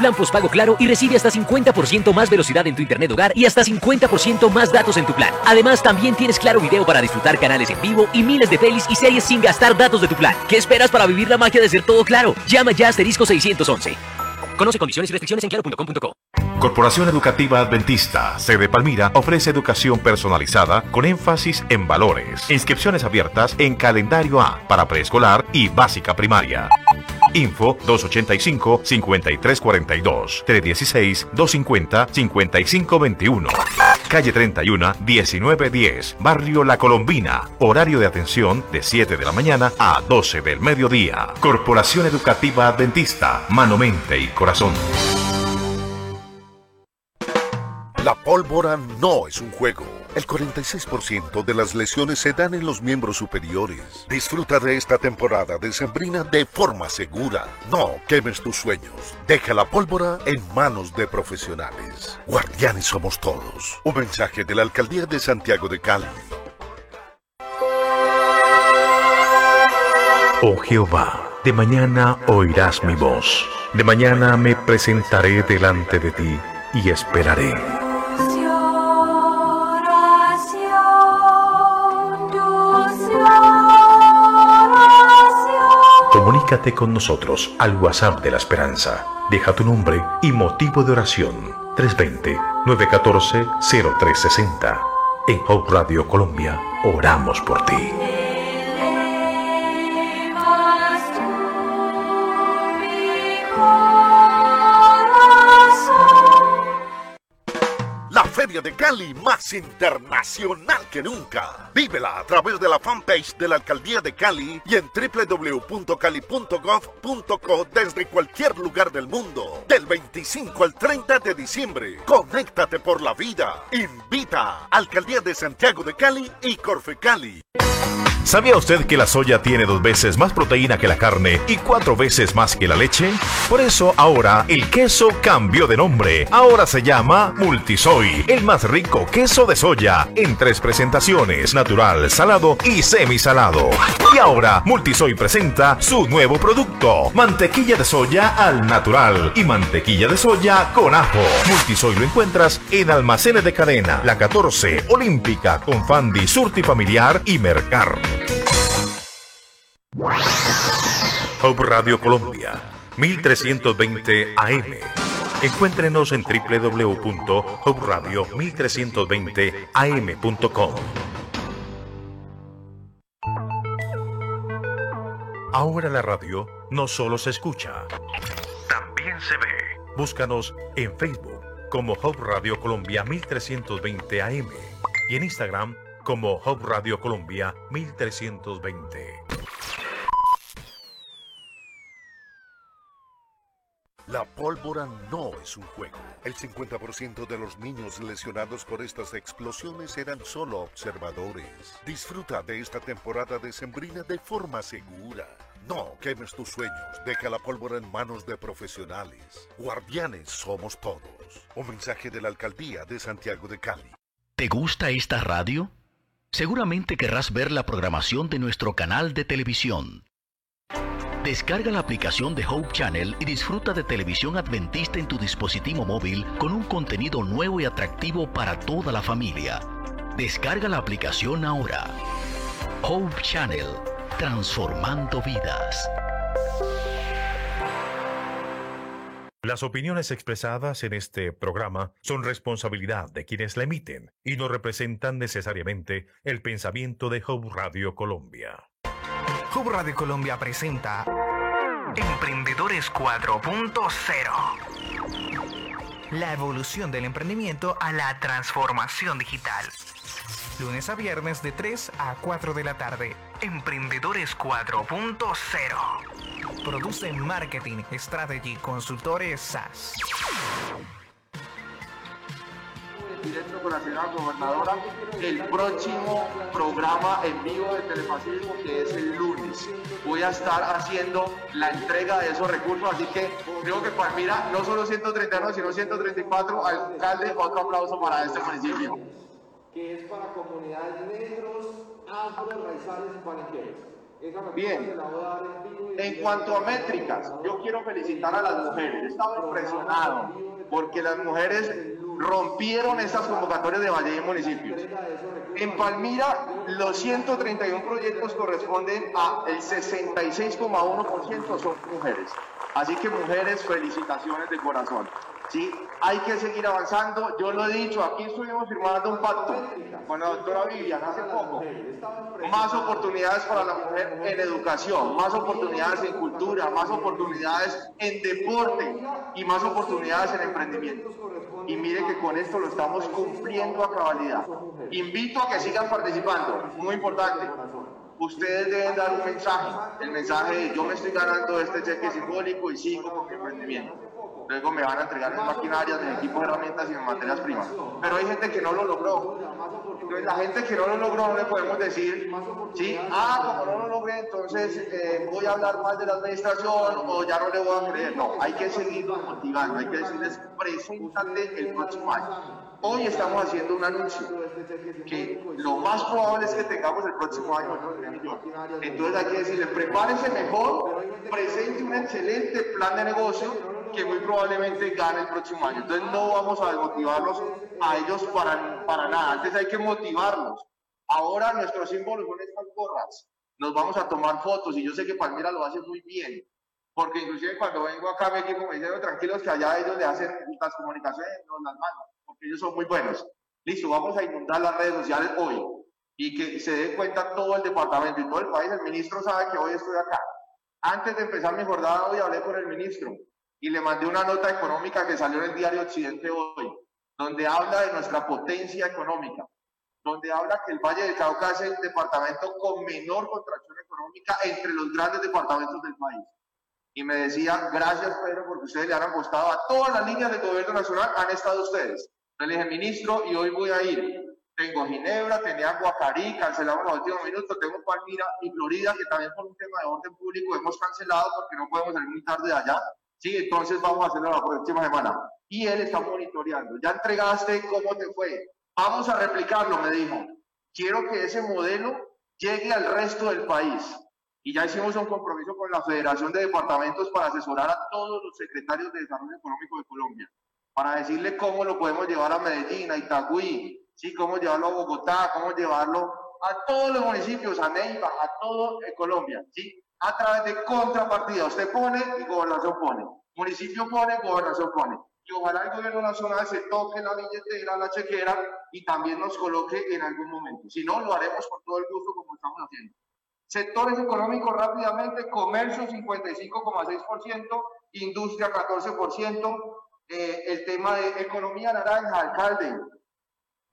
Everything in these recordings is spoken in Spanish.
plan postpago Claro y recibe hasta 50% más velocidad en tu internet hogar y hasta 50% más datos en tu plan. Además, también tienes Claro Video para disfrutar canales en vivo y miles de pelis y series sin gastar datos de tu plan. ¿Qué esperas para vivir la magia de ser todo claro? Llama ya asterisco 611. Conoce condiciones y restricciones en claro.com.co. Corporación Educativa Adventista, sede Palmira, ofrece educación personalizada con énfasis en valores. Inscripciones abiertas en calendario A para preescolar y básica primaria. Info 285-5342, 316-250-5521. Calle 31, 1910, Barrio La Colombina. Horario de atención de 7 de la mañana a 12 del mediodía. Corporación Educativa Adventista, mano, mente y corazón. La pólvora no es un juego. El 46% de las lesiones se dan en los miembros superiores. Disfruta de esta temporada de sembrina de forma segura. No quemes tus sueños. Deja la pólvora en manos de profesionales. Guardianes somos todos. Un mensaje de la Alcaldía de Santiago de Cali. Oh Jehová, de mañana oirás mi voz. De mañana me presentaré delante de ti y esperaré. Comunícate con nosotros al WhatsApp de la Esperanza. Deja tu nombre y motivo de oración. 320-914-0360. En Hope Radio Colombia, oramos por ti. De Cali más internacional que nunca. Vívela a través de la fanpage de la Alcaldía de Cali y en www.cali.gov.co desde cualquier lugar del mundo. Del 25 al 30 de diciembre. Conéctate por la vida. Invita Alcaldía de Santiago de Cali y Corfe Cali. ¿Sabía usted que la soya tiene dos veces más proteína que la carne y cuatro veces más que la leche? Por eso ahora el queso cambió de nombre. Ahora se llama Multisoy, el más rico queso de soya en tres presentaciones, natural, salado y semisalado. Y ahora Multisoy presenta su nuevo producto, mantequilla de soya al natural y mantequilla de soya con ajo. Multisoy lo encuentras en almacenes de cadena, la 14, Olímpica, Confandi, Surti Familiar y Mercar. Hope Radio Colombia, 1320 AM. Encuéntrenos en www.hoperadio1320am.com. Ahora la radio no solo se escucha, también se ve. Búscanos en Facebook como Hope Radio Colombia 1320 AM y en Instagram como Hope Radio Colombia 1320. La pólvora no es un juego. El 50% de los niños lesionados por estas explosiones eran solo observadores. Disfruta de esta temporada decembrina de forma segura. No quemes tus sueños. Deja la pólvora en manos de profesionales. Guardianes somos todos. Un mensaje de la Alcaldía de Santiago de Cali. ¿Te gusta esta radio? Seguramente querrás ver la programación de nuestro canal de televisión. Descarga la aplicación de Hope Channel y disfruta de televisión adventista en tu dispositivo móvil con un contenido nuevo y atractivo para toda la familia. Descarga la aplicación ahora. Hope Channel, transformando vidas. Las opiniones expresadas en este programa son responsabilidad de quienes la emiten y no representan necesariamente el pensamiento de Hope Radio Colombia. Hub Radio Colombia presenta Emprendedores 4.0. La evolución del emprendimiento a la transformación digital. Lunes a viernes de 3 a 4 de la tarde. Emprendedores 4.0. Produce Marketing Strategy Consultores SAS. Directo con la señora gobernadora el próximo programa en vivo de Telefascismo que es el lunes. Voy a estar haciendo la entrega de esos recursos, así que creo que Palmira no solo 131 sino 134, alcalde, otro aplauso para este municipio. que es para comunidades negros, afro, raizales y palenqueros. Bien, en cuanto a métricas, yo quiero felicitar a las mujeres. Estaba impresionado porque las mujeres rompieron estas convocatorias de Valle y municipios. En Palmira, los 131 proyectos corresponden a el 66,1% son mujeres. Así que mujeres, felicitaciones de corazón. ¿Sí? Hay que seguir avanzando. Yo lo he dicho, aquí estuvimos firmando un pacto con la doctora Vivian hace poco. Más oportunidades para la mujer en educación, más oportunidades en cultura, más oportunidades en deporte y más oportunidades en emprendimiento. Y mire que con esto lo estamos cumpliendo a cabalidad. Invito a que sigan participando, muy importante ustedes deben dar un mensaje, el mensaje de yo me estoy ganando este cheque simbólico y sigo con mi emprendimiento. Luego me van a entregar en maquinarias, en equipos, herramientas y en materias primas. Pero hay gente que no lo logró. Entonces la gente que no lo logró no le podemos decir, sí, ah, como no lo logré, entonces eh, voy a hablar más de la administración o ya no le voy a creer. No, hay que seguir motivando, hay que decirles, preséntate el próximo año Hoy estamos haciendo un anuncio que lo más probable es que tengamos el próximo año Entonces hay que decirle, prepárese mejor, presente un excelente plan de negocio que muy probablemente gane el próximo año. Entonces no vamos a desmotivarlos a ellos para, para nada. Antes hay que motivarlos. Ahora nuestros símbolos son estas gorras. Nos vamos a tomar fotos y yo sé que Palmira lo hace muy bien. Porque inclusive cuando vengo acá mi equipo me dice, tranquilos que allá ellos le hacen las comunicaciones, nos las mandan ellos son muy buenos. Listo, vamos a inundar las redes sociales hoy y que se dé cuenta todo el departamento y todo el país. El ministro sabe que hoy estoy acá. Antes de empezar mi jornada hoy hablé con el ministro y le mandé una nota económica que salió en el diario Occidente hoy, donde habla de nuestra potencia económica, donde habla que el Valle del Cauca es el departamento con menor contracción económica entre los grandes departamentos del país. Y me decía, gracias Pedro, porque ustedes le han apostado a todas las líneas del gobierno nacional, han estado ustedes le dije, ministro, y hoy voy a ir. Tengo Ginebra, tenía Guacarí, cancelamos los últimos minutos, tengo Palmira y Florida, que también por un tema de orden público hemos cancelado porque no podemos salir muy tarde de allá. Sí, entonces vamos a hacerlo la próxima semana. Y él está monitoreando. Ya entregaste, ¿cómo te fue? Vamos a replicarlo, me dijo. Quiero que ese modelo llegue al resto del país. Y ya hicimos un compromiso con la Federación de Departamentos para asesorar a todos los secretarios de Desarrollo Económico de Colombia para decirle cómo lo podemos llevar a Medellín, a Itagüí, ¿sí? cómo llevarlo a Bogotá, cómo llevarlo a todos los municipios, a Neiva, a todo Colombia, ¿sí? A través de contrapartida. Usted pone y gobernación pone. Municipio pone, gobernación pone. Y ojalá el gobierno nacional se toque la billetera, la chequera y también nos coloque en algún momento. Si no, lo haremos con todo el gusto como estamos haciendo. Sectores económicos rápidamente, comercio 55,6%, industria 14%, eh, el tema de economía naranja, alcalde.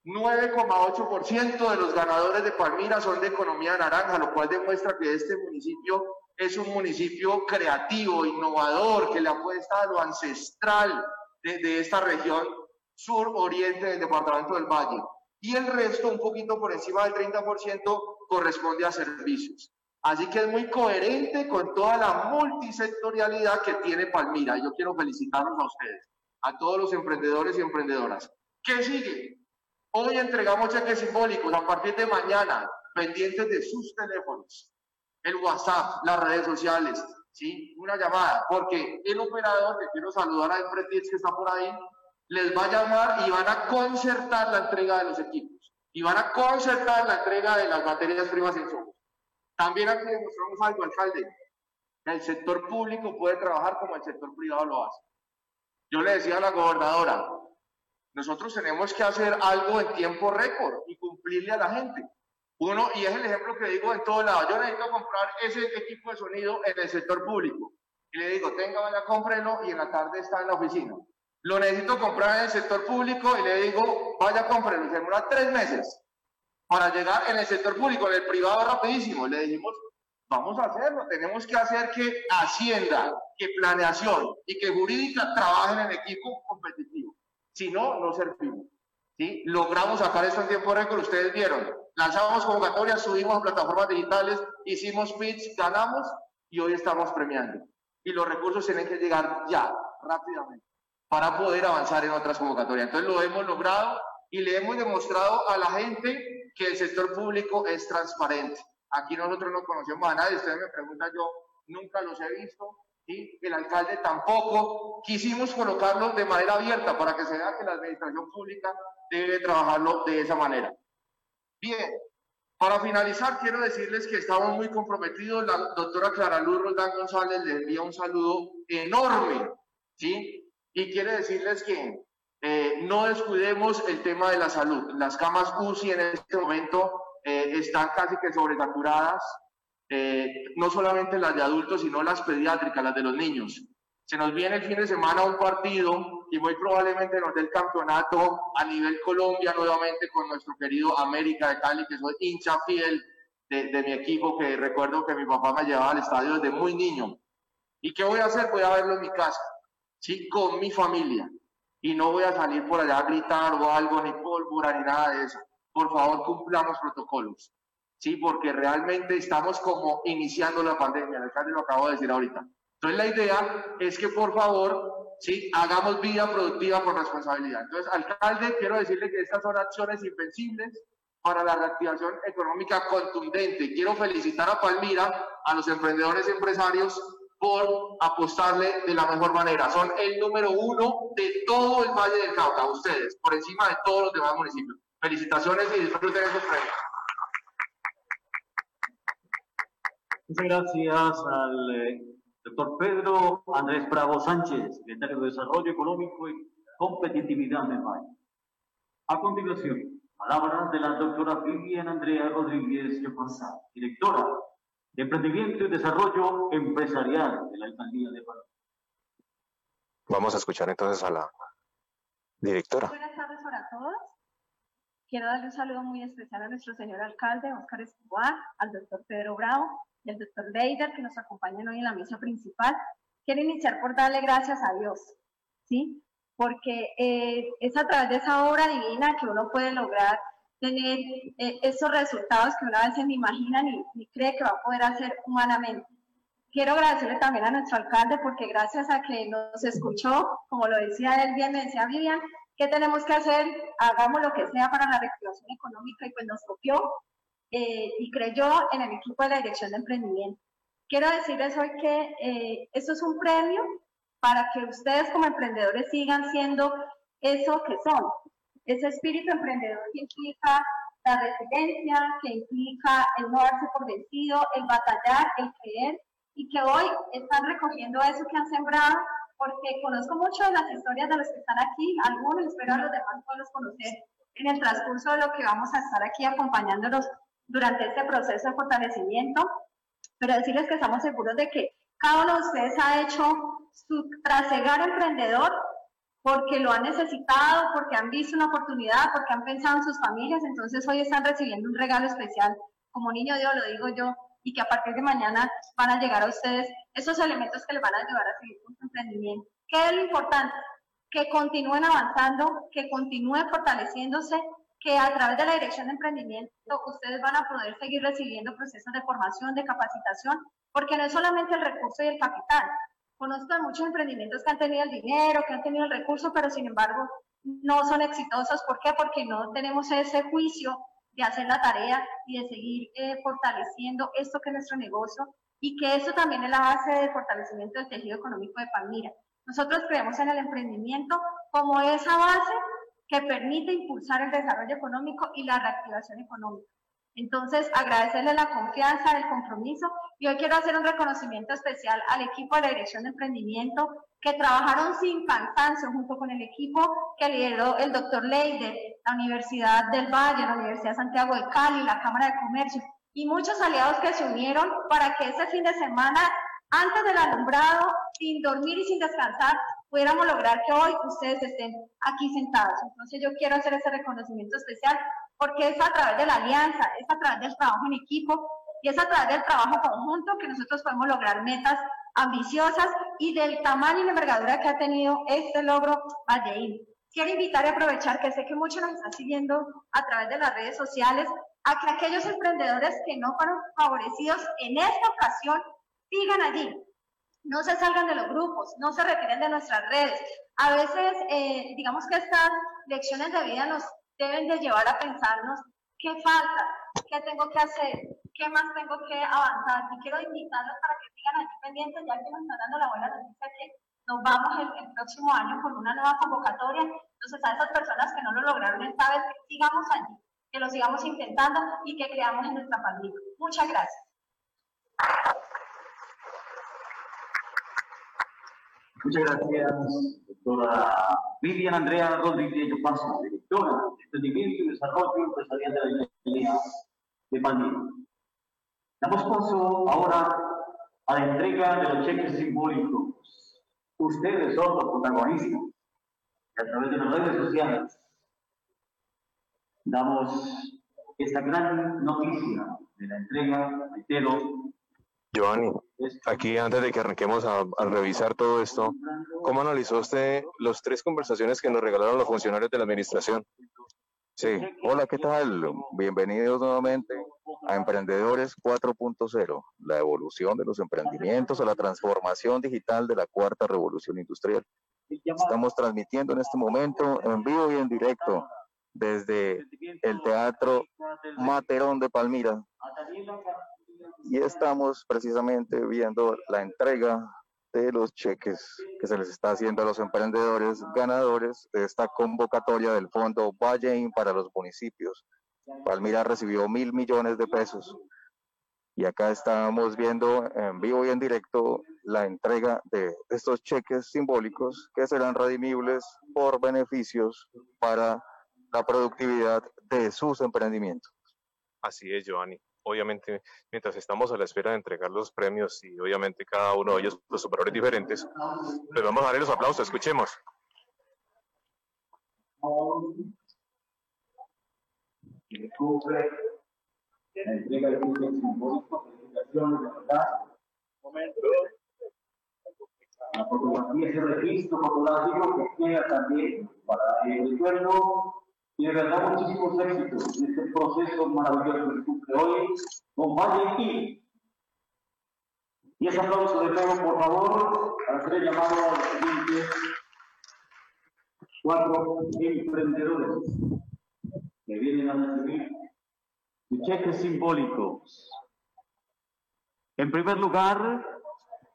9,8% de los ganadores de Palmira son de economía naranja, lo cual demuestra que este municipio es un municipio creativo, innovador, que le apuesta a lo ancestral de, de esta región sur-oriente del departamento del Valle. Y el resto, un poquito por encima del 30%, corresponde a servicios. Así que es muy coherente con toda la multisectorialidad que tiene Palmira. Yo quiero felicitarlos a ustedes a todos los emprendedores y emprendedoras. ¿Qué sigue? Hoy entregamos cheques simbólicos a partir de mañana, pendientes de sus teléfonos, el WhatsApp, las redes sociales, ¿sí? Una llamada, porque el operador, que quiero saludar a Emprendits que está por ahí, les va a llamar y van a concertar la entrega de los equipos y van a concertar la entrega de las materias primas en insumos. También aquí demostramos algo, alcalde, que el sector público puede trabajar como el sector privado lo hace. Yo le decía a la gobernadora, nosotros tenemos que hacer algo en tiempo récord y cumplirle a la gente. Uno, y es el ejemplo que digo en todo lado, yo necesito comprar ese equipo de sonido en el sector público. Y le digo, tenga, vaya, cómprelo y en la tarde está en la oficina. Lo necesito comprar en el sector público y le digo, vaya, cómprelo. Y tres meses para llegar en el sector público, en el privado rapidísimo. Le dijimos, Vamos a hacerlo, tenemos que hacer que Hacienda, que Planeación y que Jurídica trabajen en equipo competitivo. Si no, no servimos. ¿sí? Logramos sacar esto en tiempo récord, ustedes vieron. Lanzamos convocatorias, subimos a plataformas digitales, hicimos pitch, ganamos y hoy estamos premiando. Y los recursos tienen que llegar ya, rápidamente, para poder avanzar en otras convocatorias. Entonces lo hemos logrado y le hemos demostrado a la gente que el sector público es transparente aquí nosotros no conocemos a nadie, ustedes me preguntan, yo nunca los he visto, el alcalde tampoco. Quisimos colocarlo de manera abierta para que se vea que la administración pública debe trabajarlo de esa manera. Bien, para finalizar, quiero decirles que estamos muy comprometidos. La doctora Clara Luz Roldán González le envía un saludo enorme, ¿sí? Y quiere decirles que eh, no descuidemos el tema de la salud. Las camas UCI en este momento eh, están casi que sobresaturadas, eh, no solamente las de adultos, sino las pediátricas, las de los niños. Se nos viene el fin de semana un partido y muy probablemente nos dé el campeonato a nivel Colombia nuevamente con nuestro querido América de Cali, que soy hincha fiel de, mi equipo, que recuerdo que mi papá me llevaba al estadio desde muy niño. ¿Y qué voy a hacer? Voy a verlo en mi casa, ¿sí? Con mi familia. Y no voy a salir por allá a gritar o algo, ni pólvora, ni nada de eso. Por favor, cumplamos protocolos. Sí, porque realmente estamos como iniciando la pandemia. El alcalde lo acabo de decir ahorita. Entonces la idea es que por favor, sí, hagamos vida productiva con responsabilidad. Entonces, alcalde, quiero decirle que estas son acciones invencibles para la reactivación económica contundente. Quiero felicitar a Palmira, a los emprendedores y empresarios por apostarle de la mejor manera. Son el número uno de todo el Valle del Cauca, ustedes, por encima de todos los demás municipios. Felicitaciones y disfruten esos premios. Muchas gracias al eh, doctor Pedro Andrés Bravo Sánchez, secretario de Desarrollo Económico y Competitividad de Valle. A continuación, palabras de la doctora Vivian Andrea Rodríguez González, directora de Emprendimiento y Desarrollo Empresarial de la Alcaldía de Valle. Vamos a escuchar entonces a la directora. Buenas tardes para todos. Quiero darle un saludo muy especial a nuestro señor alcalde, Óscar Escobar, al doctor Pedro Bravo, el doctor Leider, que nos acompañan hoy en la mesa principal. Quiero iniciar por darle gracias a Dios, ¿sí? Porque eh, es a través de esa obra divina que uno puede lograr tener eh, esos resultados que una vez ni imagina ni, ni cree que va a poder hacer humanamente. Quiero agradecerle también a nuestro alcalde porque gracias a que nos escuchó, como lo decía él bien, me decía Vivian, ¿qué tenemos que hacer? Hagamos lo que sea para la reactivación económica y pues nos copió eh, y creyó en el equipo de la Dirección de Emprendimiento. Quiero decirles hoy que eh, esto es un premio para que ustedes como emprendedores sigan siendo eso que son, ese espíritu emprendedor que implica la resiliencia, que implica el no darse por vencido, el batallar, el creer, y que hoy están recogiendo eso que han sembrado, porque conozco mucho de las historias de los que están aquí, algunos, espero a los demás poderlos conocer en el transcurso de lo que vamos a estar aquí acompañándolos durante este proceso de fortalecimiento, pero decirles que estamos seguros de que cada uno de ustedes ha hecho su trasegar emprendedor porque lo han necesitado, porque han visto una oportunidad, porque han pensado en sus familias, entonces hoy están recibiendo un regalo especial. Como niño Dios, lo digo yo, y que a partir de mañana van a llegar a ustedes esos elementos que les van a ayudar a seguir con su emprendimiento. ¿Qué es lo importante? Que continúen avanzando, que continúen fortaleciéndose que a través de la Dirección de Emprendimiento ustedes van a poder seguir recibiendo procesos de formación, de capacitación, porque no es solamente el recurso y el capital. Conozco de muchos emprendimientos que han tenido el dinero, que han tenido el recurso, pero sin embargo no son exitosos. ¿Por qué? Porque no tenemos ese juicio de hacer la tarea y de seguir eh, fortaleciendo esto que es nuestro negocio y que eso también es la base de fortalecimiento del tejido económico de Palmira. Nosotros creemos en el emprendimiento como esa base que permite impulsar el desarrollo económico y la reactivación económica. Entonces, agradecerle la confianza, el compromiso y hoy quiero hacer un reconocimiento especial al equipo de la Dirección de Emprendimiento que trabajaron sin cansancio junto con el equipo que lideró el doctor Leide, la Universidad del Valle, la Universidad Santiago de Cali, la Cámara de Comercio y muchos aliados que se unieron para que ese fin de semana, antes del alumbrado, sin dormir y sin descansar, pudiéramos lograr que hoy ustedes estén aquí sentados. Entonces yo quiero hacer ese reconocimiento especial porque es a través de la alianza, es a través del trabajo en equipo y es a través del trabajo conjunto que nosotros podemos lograr metas ambiciosas y del tamaño y la envergadura que ha tenido este logro Valleín. Quiero invitar y aprovechar que sé que muchos nos están siguiendo a través de las redes sociales a que aquellos emprendedores que no fueron favorecidos en esta ocasión sigan allí, no se salgan de los grupos, no se retiren de nuestras redes. A veces, eh, digamos que estas lecciones de vida nos deben de llevar a pensarnos qué falta, qué tengo que hacer, ¿qué más tengo que avanzar? Y quiero invitarlos para que sigan aquí pendientes, ya que nos están dando la buena noticia que nos vamos el, próximo año con una nueva convocatoria. Entonces, a esas personas que no lo lograron esta vez, que sigamos allí, que lo sigamos intentando y que creamos en nuestra familia. Muchas gracias. Muchas gracias, doctora Vivian Andrea Rodríguez Paso, directora de Entendimiento y Desarrollo Empresarial de la Iglesia de Madrid. Damos paso ahora a la entrega de los cheques simbólicos. Ustedes son los protagonistas a través de las redes sociales damos esta gran noticia de la entrega, reitero, Giovanni, aquí antes de que arranquemos a, revisar todo esto, ¿cómo analizó usted las tres conversaciones que nos regalaron los funcionarios de la administración? Sí, hola, ¿qué tal? Bienvenidos nuevamente a Emprendedores 4.0, la evolución de los emprendimientos a la transformación digital de la cuarta revolución industrial. Estamos transmitiendo en este momento en vivo y en directo desde el Teatro Materón de Palmira, y estamos precisamente viendo la entrega de los cheques que se les está haciendo a los emprendedores ganadores de esta convocatoria del Fondo Vallein para los municipios. Palmira recibió mil millones de pesos y acá estamos viendo en vivo y en directo la entrega de estos cheques simbólicos que serán redimibles por beneficios para la productividad de sus emprendimientos. Así es, Giovanni obviamente, mientras estamos a la espera de entregar los premios y obviamente cada uno de ellos los superadores diferentes, les vamos a darle los aplausos, escuchemos. La fotografía, ese registro fotográfico que queda también para el pueblo y de verdad muchísimos éxitos en este proceso maravilloso que hoy. Con Valle y y ese aplauso de nuevo, por favor, para ser llamado a los siguientes cuatro emprendedores que vienen a recibir sus cheques simbólicos. En primer lugar,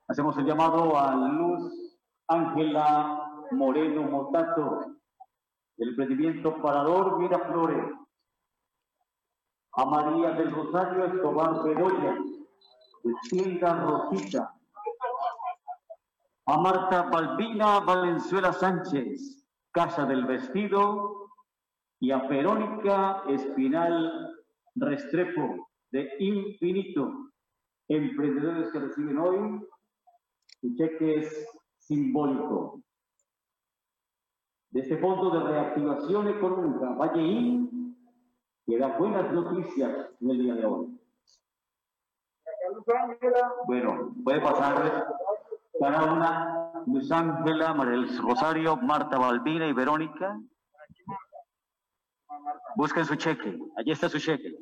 hacemos el llamado a Luz Ángela Moreno Motato, el emprendimiento Parador Miraflores, a María del Rosario Escobar Bedoya, de Tienda Rosita, a Marta Balbina Valenzuela Sánchez, Casa del Vestido, y a Verónica Espinal Restrepo, de Infinito, emprendedores que reciben hoy su cheques simbólico de este Fondo de Reactivación Económica, Valleín, que da buenas noticias en el día de hoy. Bueno, puede pasar cada una, Luis Ángela, María Rosario, Marta Balbina y Verónica. Busquen su cheque, allí está su cheque.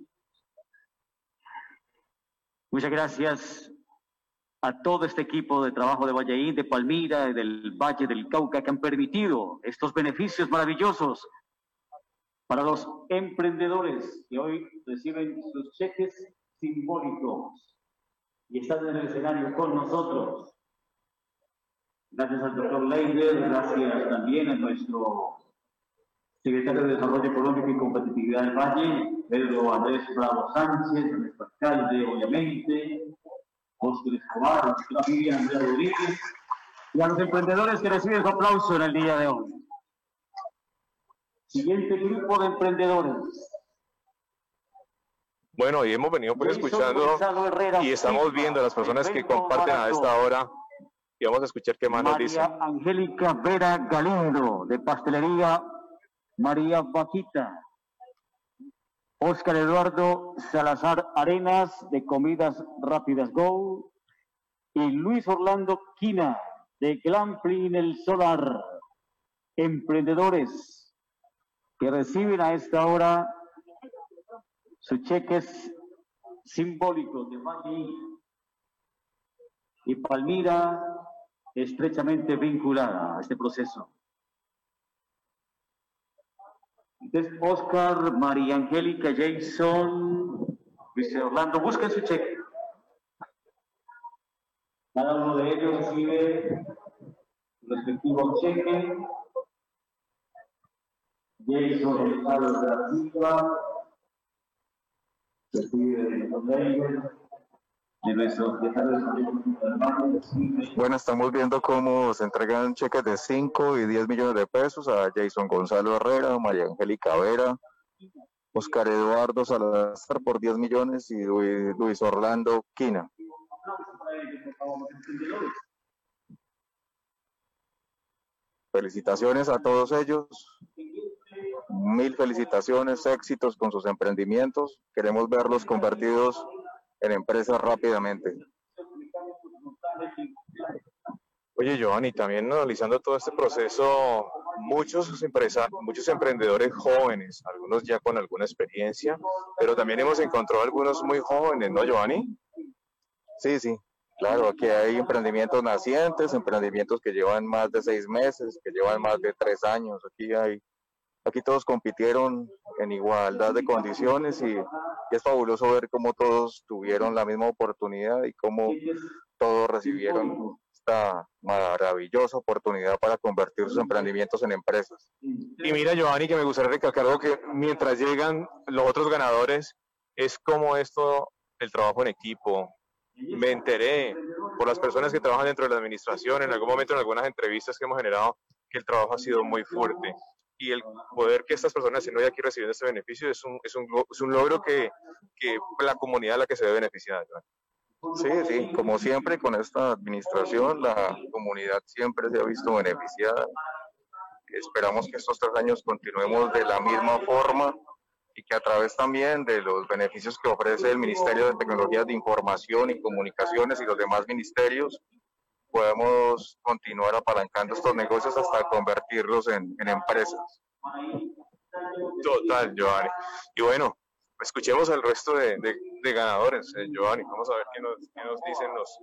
Muchas gracias a todo este equipo de trabajo de Valladolid, de Palmira del Valle del Cauca que han permitido estos beneficios maravillosos para los emprendedores que hoy reciben sus cheques simbólicos y están en el escenario con nosotros. Gracias al doctor Leider, gracias también a nuestro secretario de Desarrollo Económico y Competitividad del Valle, Pedro Andrés Bravo Sánchez, nuestro alcalde, obviamente, Oscar Escobar, Vivian Andrea Rodríguez y a los emprendedores que reciben su aplauso en el día de hoy. Siguiente grupo de emprendedores. Bueno, y hemos venido pues escuchando y estamos viendo a las personas que comparten a esta hora y vamos a escuchar qué más nos dicen. Angélica Vera Galindo, de Pastelería María Vaquita. Oscar Eduardo Salazar Arenas de Comidas Rápidas Go y Luis Orlando Quina de Glampling El Solar, emprendedores que reciben a esta hora sus cheques simbólicos de Valle y Palmira estrechamente vinculada a este proceso. Entonces, Oscar, María Angélica, Jason, Luis Orlando, busquen su cheque. Cada uno de ellos recibe su respectivo cheque. Jason González de Silva recibe de bueno, estamos viendo cómo se entregan cheques de 5 y 10 millones de pesos a Jason Gonzalo Herrera, María Angélica Vera, Oscar Eduardo Salazar por 10 millones y Luis Orlando Quina. Felicitaciones a todos ellos. Mil felicitaciones, éxitos con sus emprendimientos. Queremos verlos convertidos en empresas rápidamente. Oye, Giovanni, también analizando todo este proceso, muchos empresarios, muchos emprendedores jóvenes, algunos ya con alguna experiencia, pero también hemos encontrado algunos muy jóvenes, ¿no, Giovanni? Sí, sí, claro, aquí hay emprendimientos nacientes, emprendimientos que llevan más de seis meses, que llevan más de tres años, aquí hay Aquí todos compitieron en igualdad de condiciones y, es fabuloso ver cómo todos tuvieron la misma oportunidad y cómo todos recibieron esta maravillosa oportunidad para convertir sus emprendimientos en empresas. Y mira, Giovanni, que me gustaría recalcar algo que mientras llegan los otros ganadores, es como esto, el trabajo en equipo. Me enteré por las personas que trabajan dentro de la administración, en algún momento en algunas entrevistas que hemos generado, que el trabajo ha sido muy fuerte y el poder que estas personas estén hoy aquí recibiendo este beneficio es un, es un, es un logro que, que, la comunidad a la que se ve beneficiada. Sí, sí, como siempre con esta administración, la comunidad siempre se ha visto beneficiada. Esperamos que estos tres años continuemos de la misma forma y que a través también de los beneficios que ofrece el Ministerio de Tecnologías de Información y Comunicaciones y los demás ministerios, podemos continuar apalancando estos negocios hasta convertirlos en, empresas. Total, Giovanni. Y bueno, escuchemos al resto de, ganadores, eh, Giovanni. Vamos a ver qué nos, dicen los,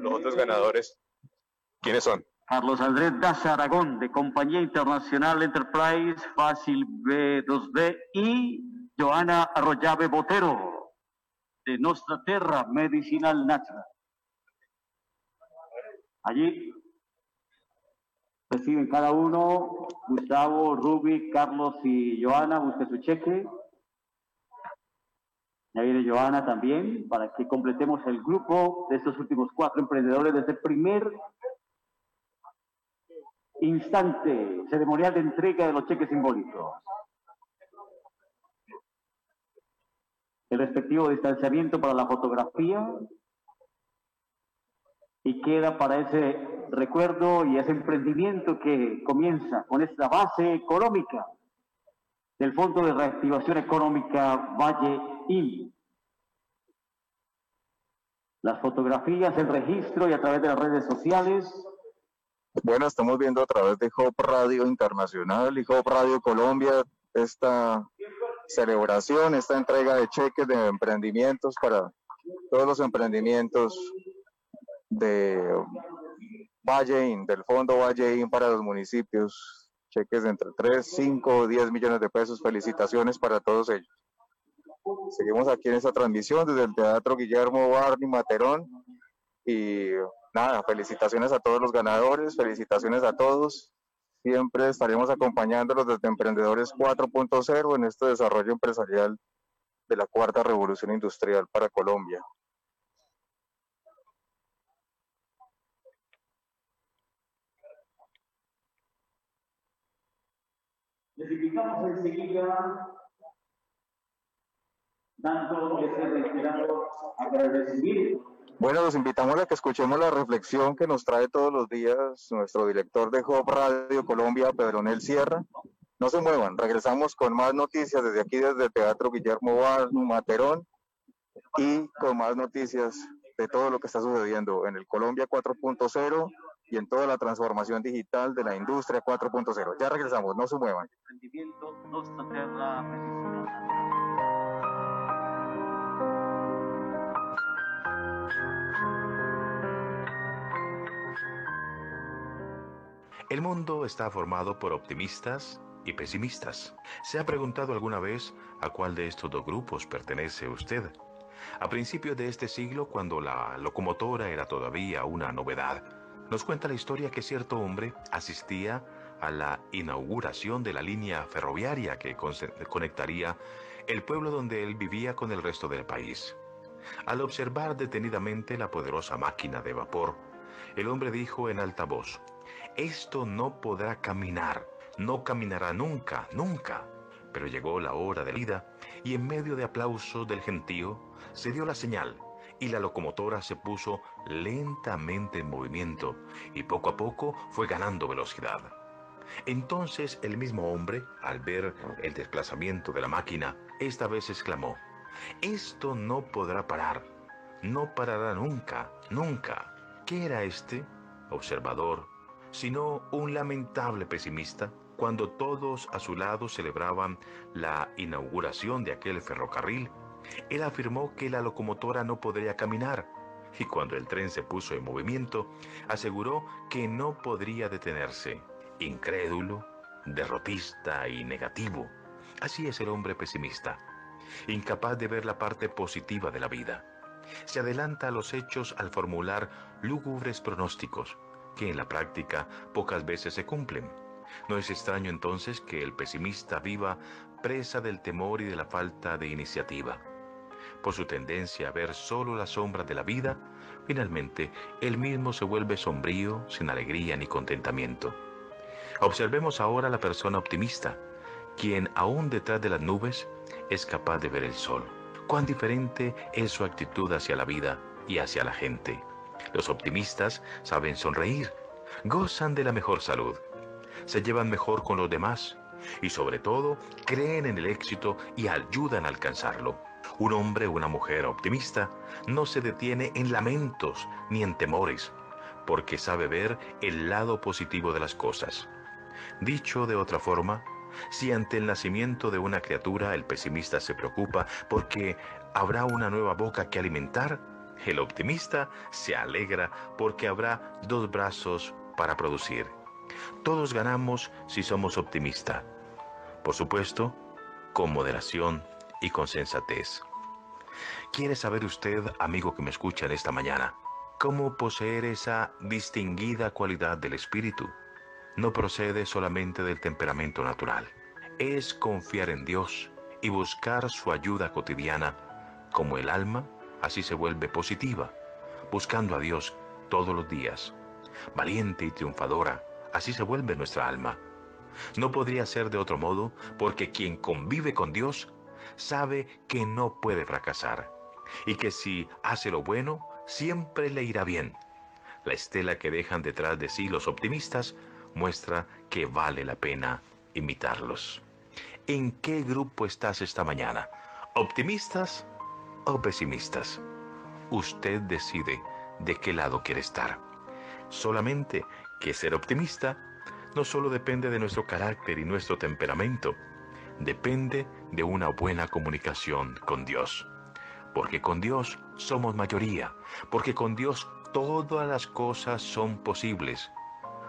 los, otros ganadores. ¿Quiénes son? Carlos Andrés Daza Aragón, de Compañía Internacional Enterprise Fácil B2B, y Joana Arroyave Botero, de Nostra Terra Medicinal Natural. Allí reciben cada uno, Gustavo, Rubi, Carlos y Joana, busque su cheque. Y ahí viene Joana también, para que completemos el grupo de estos últimos cuatro emprendedores desde el primer instante ceremonial de entrega de los cheques simbólicos. El respectivo distanciamiento para la fotografía, y queda para ese recuerdo y ese emprendimiento que comienza con esta base económica del Fondo de Reactivación Económica Valle y Las fotografías, el registro y a través de las redes sociales. Bueno, estamos viendo a través de Hop Radio Internacional y Hop Radio Colombia esta celebración, esta entrega de cheques de emprendimientos para todos los emprendimientos de Valleín, del Fondo Valleín para los municipios. Cheques de entre 3, 5 10 millones de pesos. Felicitaciones para todos ellos. Seguimos aquí en esta transmisión desde el Teatro Guillermo Barney Materón. Y nada, felicitaciones a todos los ganadores, felicitaciones a todos. Siempre estaremos acompañándolos desde Emprendedores 4.0 en este desarrollo empresarial de la cuarta revolución industrial para Colombia. Les invitamos enseguida, dando ese reiterado agradecimiento. Bueno, los invitamos a que escuchemos la reflexión que nos trae todos los días nuestro director de Hop Radio Colombia, Pedronel Sierra. No se muevan, regresamos con más noticias desde aquí, desde el Teatro Guillermo Materón, y con más noticias de todo lo que está sucediendo en el Colombia 4.0 y en toda la transformación digital de la industria 4.0. Ya regresamos, no se muevan. El mundo está formado por optimistas y pesimistas. ¿Se ha preguntado alguna vez a cuál de estos dos grupos pertenece usted? A principios de este siglo, cuando la locomotora era todavía una novedad, nos cuenta la historia que cierto hombre asistía a la inauguración de la línea ferroviaria que conectaría el pueblo donde él vivía con el resto del país. Al observar detenidamente la poderosa máquina de vapor, el hombre dijo en alta voz, Esto no podrá caminar, no caminará nunca, nunca. Pero llegó la hora de la vida y en medio de aplausos del gentío se dio la señal y la locomotora se puso lentamente en movimiento y poco a poco fue ganando velocidad. Entonces el mismo hombre, al ver el desplazamiento de la máquina, esta vez exclamó, Esto no podrá parar, no parará nunca, nunca. ¿Qué era este observador, sino un lamentable pesimista? Cuando todos a su lado celebraban la inauguración de aquel ferrocarril, él afirmó que la locomotora no podría caminar y cuando el tren se puso en movimiento, aseguró que no podría detenerse. Incrédulo, derrotista y negativo. Así es el hombre pesimista, incapaz de ver la parte positiva de la vida. Se adelanta a los hechos al formular lúgubres pronósticos, que en la práctica pocas veces se cumplen. No es extraño entonces que el pesimista viva presa del temor y de la falta de iniciativa. Por su tendencia a ver solo las sombras de la vida, finalmente él mismo se vuelve sombrío, sin alegría ni contentamiento. Observemos ahora la persona optimista, quien aún detrás de las nubes es capaz de ver el sol. Cuán diferente es su actitud hacia la vida y hacia la gente. Los optimistas saben sonreír, gozan de la mejor salud, se llevan mejor con los demás y sobre todo creen en el éxito y ayudan a alcanzarlo. Un hombre o una mujer optimista no se detiene en lamentos ni en temores, porque sabe ver el lado positivo de las cosas. Dicho de otra forma, si ante el nacimiento de una criatura el pesimista se preocupa porque habrá una nueva boca que alimentar, el optimista se alegra porque habrá dos brazos para producir. Todos ganamos si somos optimistas. Por supuesto, con moderación y con sensatez. ¿Quiere saber usted, amigo que me escucha en esta mañana, cómo poseer esa distinguida cualidad del espíritu? No procede solamente del temperamento natural. Es confiar en Dios y buscar su ayuda cotidiana, como el alma así se vuelve positiva, buscando a Dios todos los días. Valiente y triunfadora, así se vuelve nuestra alma. No podría ser de otro modo, porque quien convive con Dios sabe que no puede fracasar y que si hace lo bueno, siempre le irá bien. La estela que dejan detrás de sí los optimistas muestra que vale la pena imitarlos. ¿En qué grupo estás esta mañana? ¿Optimistas o pesimistas? Usted decide de qué lado quiere estar. Solamente que ser optimista no solo depende de nuestro carácter y nuestro temperamento, depende de una buena comunicación con Dios. Porque con Dios somos mayoría, porque con Dios todas las cosas son posibles.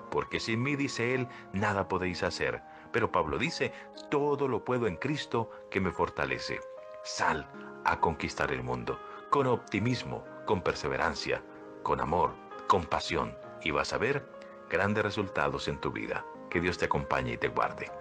Porque sin mí, dice Él, nada podéis hacer. Pero Pablo dice, todo lo puedo en Cristo que me fortalece. Sal a conquistar el mundo, con optimismo, con perseverancia, con amor, con pasión, y vas a ver grandes resultados en tu vida. Que Dios te acompañe y te guarde.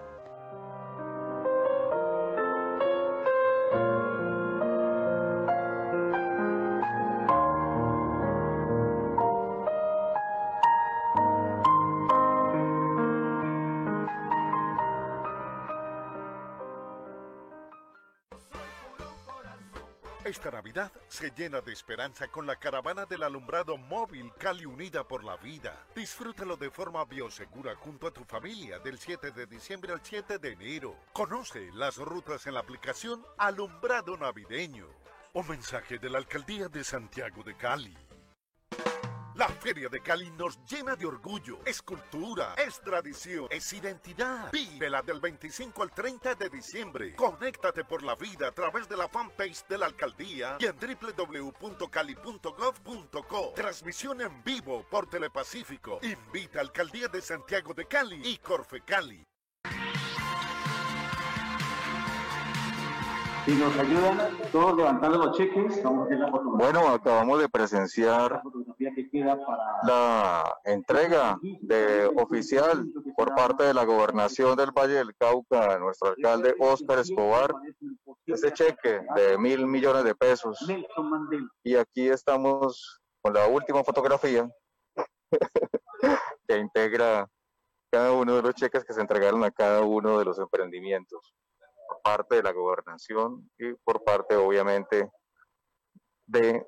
Se llena de esperanza con la caravana del alumbrado móvil Cali Unida por la Vida. Disfrútalo de forma biosegura junto a tu familia del 7 de diciembre al 7 de enero. Conoce las rutas en la aplicación Alumbrado Navideño. Un mensaje de la Alcaldía de Santiago de Cali. La Feria de Cali nos llena de orgullo. Es cultura, es tradición, es identidad. Vívela del 25 al 30 de diciembre. Conéctate por la vida a través de la fanpage de la alcaldía y en www.cali.gov.co. Transmisión en vivo por Telepacífico. Invita a Alcaldía de Santiago de Cali y Corfe Cali. Si nos ayudan todos levantando los cheques, vamos a hacer la fotografía. Bueno, acabamos de presenciar La entrega de oficial por parte de la gobernación del Valle del Cauca a nuestro alcalde Óscar Escobar ese cheque de mil millones de pesos. Y aquí estamos con la última fotografía que integra cada uno de los cheques que se entregaron a cada uno de los emprendimientos parte de la gobernación y por parte obviamente de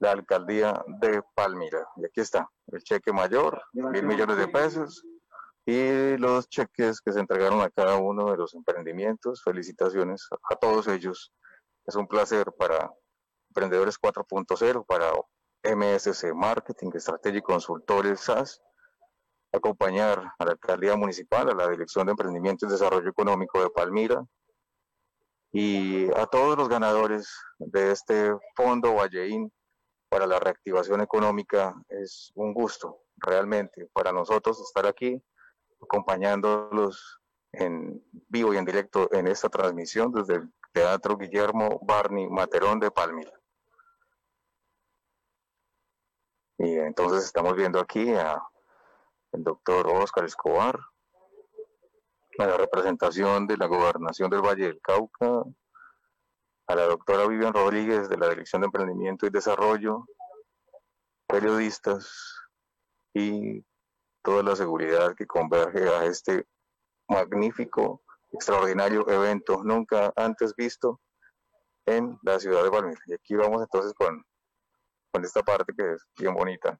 la alcaldía de Palmira. Y aquí está el cheque mayor, mil millones de pesos y los cheques que se entregaron a cada uno de los emprendimientos. Felicitaciones a todos ellos. Es un placer para Emprendedores 4.0, para MSC Marketing, Estrategia y Consultores SAS, acompañar a la Alcaldía Municipal, a la Dirección de Emprendimiento y Desarrollo Económico de Palmira y a todos los ganadores de este Fondo Valleín para la reactivación económica. Es un gusto realmente para nosotros estar aquí acompañándolos en vivo y en directo en esta transmisión desde el Teatro Guillermo Barney Materón de Palmira. Y entonces estamos viendo aquí a el doctor Oscar Escobar, a la representación de la gobernación del Valle del Cauca, a la doctora Vivian Rodríguez de la Dirección de Emprendimiento y Desarrollo, periodistas y toda la seguridad que converge a este magnífico, extraordinario evento nunca antes visto en la ciudad de Palmira. Y aquí vamos entonces con, con esta parte que es bien bonita.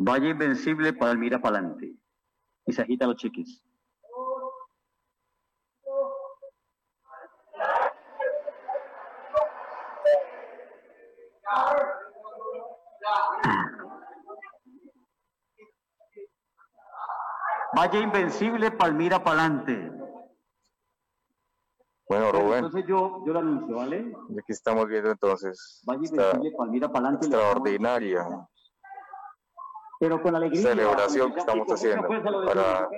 Valle Invencible, Palmira Palante. Y se agitan los cheques. Valle Invencible, Palmira Palante. Bueno, Rubén, Entonces yo, yo lo anuncio, ¿vale? y aquí estamos viendo entonces Valle Invencible, Palmira Palante. extraordinaria Pero con alegría. celebración que estamos haciendo para.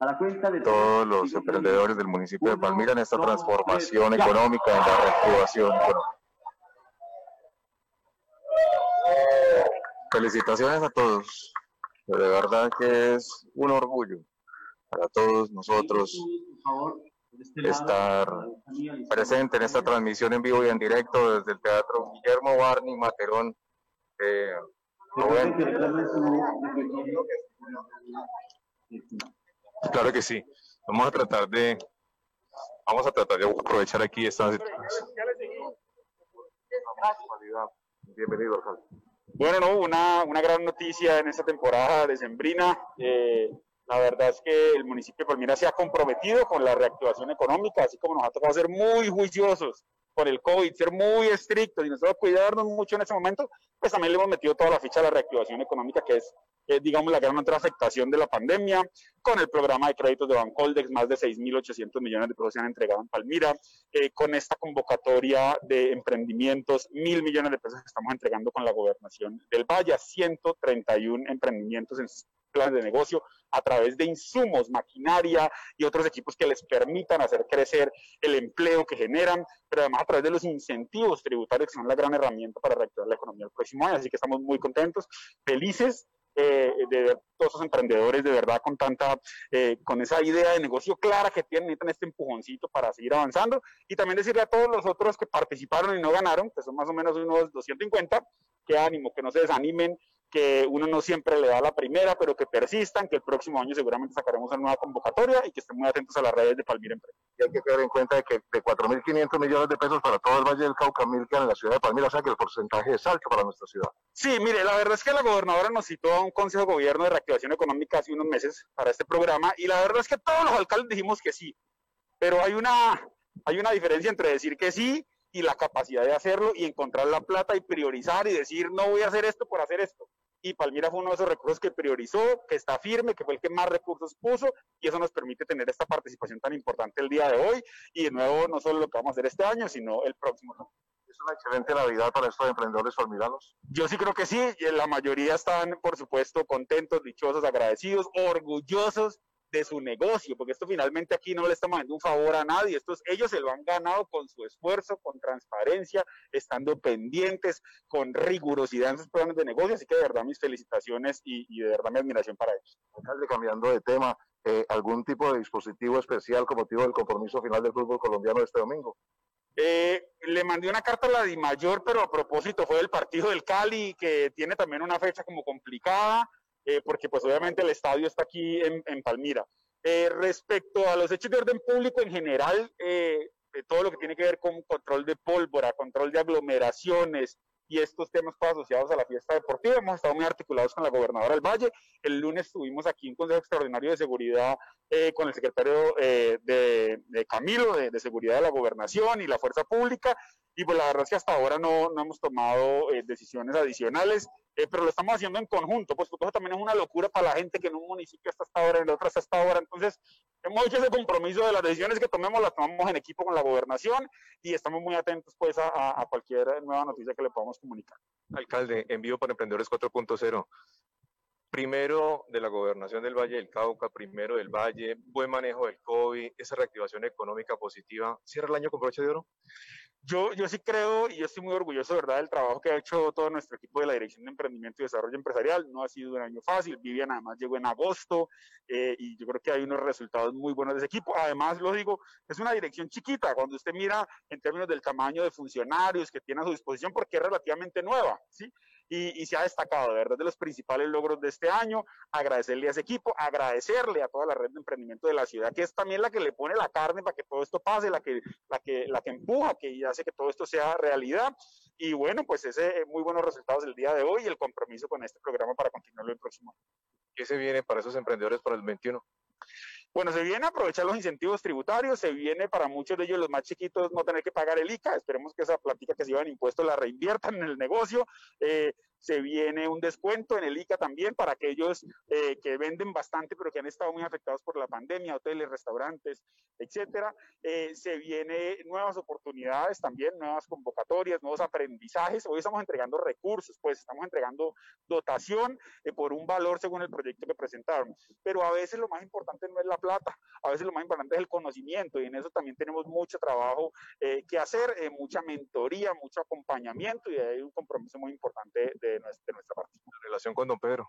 A la cuenta de todos los emprendedores del municipio de Palmira en esta transformación económica, en la reactivación económica. Felicitaciones a todos. De verdad que es un orgullo para todos nosotros estar presente en esta transmisión en vivo y en directo desde el Teatro Guillermo Barney Materón. Eh, Claro que sí. Vamos a tratar de, vamos a tratar de aprovechar aquí esta bienvenido, alcalde. Bueno, no, una, una gran noticia en esta temporada de Sembrina. Eh, la verdad es que el municipio de Palmira se ha comprometido con la reactivación económica, así como nos ha tocado ser muy juiciosos con el COVID, ser muy estrictos y nosotros cuidarnos mucho en este momento, pues también le hemos metido toda la ficha a la reactivación económica, que es, eh, digamos, la gran otra afectación de la pandemia, con el programa de créditos de Bancoldex, más de 6.800 millones de pesos se han entregado en Palmira, eh, con esta convocatoria de emprendimientos, mil millones de pesos que estamos entregando con la gobernación del Valle, 131 emprendimientos en planes de negocio a través de insumos, maquinaria y otros equipos que les permitan hacer crecer el empleo que generan, pero además a través de los incentivos tributarios que son la gran herramienta para reactivar la economía el próximo año. Así que estamos muy contentos, felices eh, de ver todos esos emprendedores de verdad con tanta, eh, con esa idea de negocio clara que tienen, necesitan este empujoncito para seguir avanzando y también decirle a todos los otros que participaron y no ganaron, que son más o menos unos 250, que ánimo, que no se desanimen, que uno no siempre le da la primera, pero que persistan, que el próximo año seguramente sacaremos una nueva convocatoria y que estén muy atentos a las redes de Palmira Empresa. Y hay que tener en cuenta de que de 4.500 millones de pesos para todo el Valle del Cauca, 1.000 quedan en la ciudad de Palmira, o sea que el porcentaje es alto para nuestra ciudad. Sí, mire, la verdad es que la gobernadora nos citó a un consejo de gobierno de reactivación económica hace unos meses para este programa y la verdad es que todos los alcaldes dijimos que sí, pero hay una, hay una diferencia entre decir que sí y la capacidad de hacerlo y encontrar la plata y priorizar y decir no voy a hacer esto por hacer esto. Y Palmira fue uno de esos recursos que priorizó, que está firme, que fue el que más recursos puso y eso nos permite tener esta participación tan importante el día de hoy y de nuevo no solo lo que vamos a hacer este año, sino el próximo. Es una excelente Navidad para estos emprendedores palmiranos. Yo sí creo que sí, y la mayoría están, por supuesto, contentos, dichosos, agradecidos, orgullosos de su negocio, porque esto finalmente aquí no le estamos haciendo un favor a nadie, estos, ellos se lo han ganado con su esfuerzo, con transparencia, estando pendientes, con rigurosidad en sus planes de negocio, así que de verdad mis felicitaciones y, y de verdad mi admiración para ellos. Cambiando de tema, eh, ¿algún tipo de dispositivo especial con motivo del compromiso final del fútbol colombiano este domingo? Eh, le mandé una carta a la DIMAYOR, pero a propósito fue del partido del Cali, que tiene también una fecha como complicada, eh, porque pues obviamente el estadio está aquí en, en Palmira. Eh, respecto a los hechos de orden público en general, eh, todo lo que tiene que ver con control de pólvora, control de aglomeraciones, y estos temas asociados a la fiesta deportiva. Hemos estado muy articulados con la gobernadora del Valle. El lunes estuvimos aquí en Consejo Extraordinario de Seguridad eh, con el secretario eh, de, de, Camilo, de, de, Seguridad de la Gobernación y la Fuerza Pública. Y pues la verdad es que hasta ahora no, no hemos tomado eh, decisiones adicionales, eh, pero lo estamos haciendo en conjunto, pues porque eso también es una locura para la gente que en un municipio está hasta ahora, en el otro está hasta ahora. Entonces, hemos hecho ese compromiso de las decisiones que tomemos, las tomamos en equipo con la gobernación y estamos muy atentos pues a, cualquier nueva noticia que le podamos comunicar. Alcalde, envío para Emprendedores 4.0 primero de la gobernación del Valle del Cauca, primero del Valle, buen manejo del COVID, esa reactivación económica positiva, ¿cierra el año con broche de oro? Yo, yo sí creo y yo estoy muy orgulloso, ¿verdad?, del trabajo que ha hecho todo nuestro equipo de la Dirección de Emprendimiento y Desarrollo Empresarial. No ha sido un año fácil. Vivian además llegó en agosto eh, y yo creo que hay unos resultados muy buenos de ese equipo. Además, lo digo, es una dirección chiquita cuando usted mira en términos del tamaño de funcionarios que tiene a su disposición porque es relativamente nueva, ¿sí? Y, y, se ha destacado, de verdad, de los principales logros de este año. Agradecerle a ese equipo, agradecerle a toda la red de emprendimiento de la ciudad, que es también la que le pone la carne para que todo esto pase, la que, la que, la que empuja, que hace que todo esto sea realidad. Y bueno, pues ese muy buenos resultados el día de hoy y el compromiso con este programa para continuarlo el próximo año. ¿Qué se viene para esos emprendedores para el 21? Bueno, se viene a aprovechar los incentivos tributarios, se viene para muchos de ellos, los más chiquitos, no tener que pagar el ICA. Esperemos que esa plática que se iban impuestos la reinviertan en el negocio. Eh, se viene un descuento en el ICA también para aquellos eh, que venden bastante, pero que han estado muy afectados por la pandemia, hoteles, restaurantes, etcétera. Eh, se viene nuevas oportunidades también, nuevas convocatorias, nuevos aprendizajes. Hoy estamos entregando recursos, pues estamos entregando dotación eh, por un valor según el proyecto que presentaron. Pero a veces lo más importante no es la plata, a veces lo más importante es el conocimiento y en eso también tenemos mucho trabajo eh, que hacer, eh, mucha mentoría, mucho acompañamiento y hay un compromiso muy importante de de nuestra, de nuestra relación con don Pedro.